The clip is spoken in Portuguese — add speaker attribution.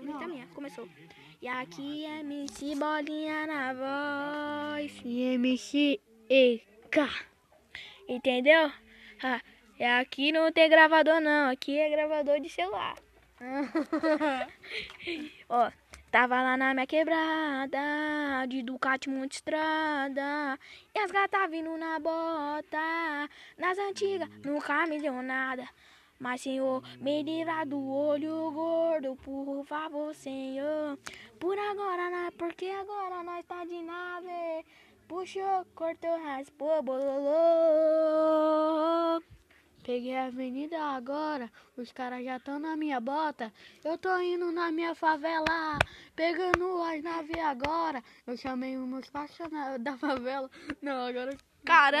Speaker 1: minha. Começou. E aqui é MC Bolinha na voz.
Speaker 2: E MC EK.
Speaker 1: Entendeu? Ah, é aqui não tem gravador não, aqui é gravador de celular. Ó, tava lá na minha quebrada, de Ducati Monte Estrada. E as gatas vindo na bota, nas antigas nunca me deu nada. Mas senhor, me livra do olho gordo, por favor, senhor. Por agora, nós, porque agora nós tá de nave. Puxou, cortou, raspou, bololô.
Speaker 2: Peguei a avenida agora, os caras já estão na minha bota. Eu tô indo na minha favela, pegando as naves agora. Eu chamei os meus parceiros da favela. Não, agora.
Speaker 1: Caramba!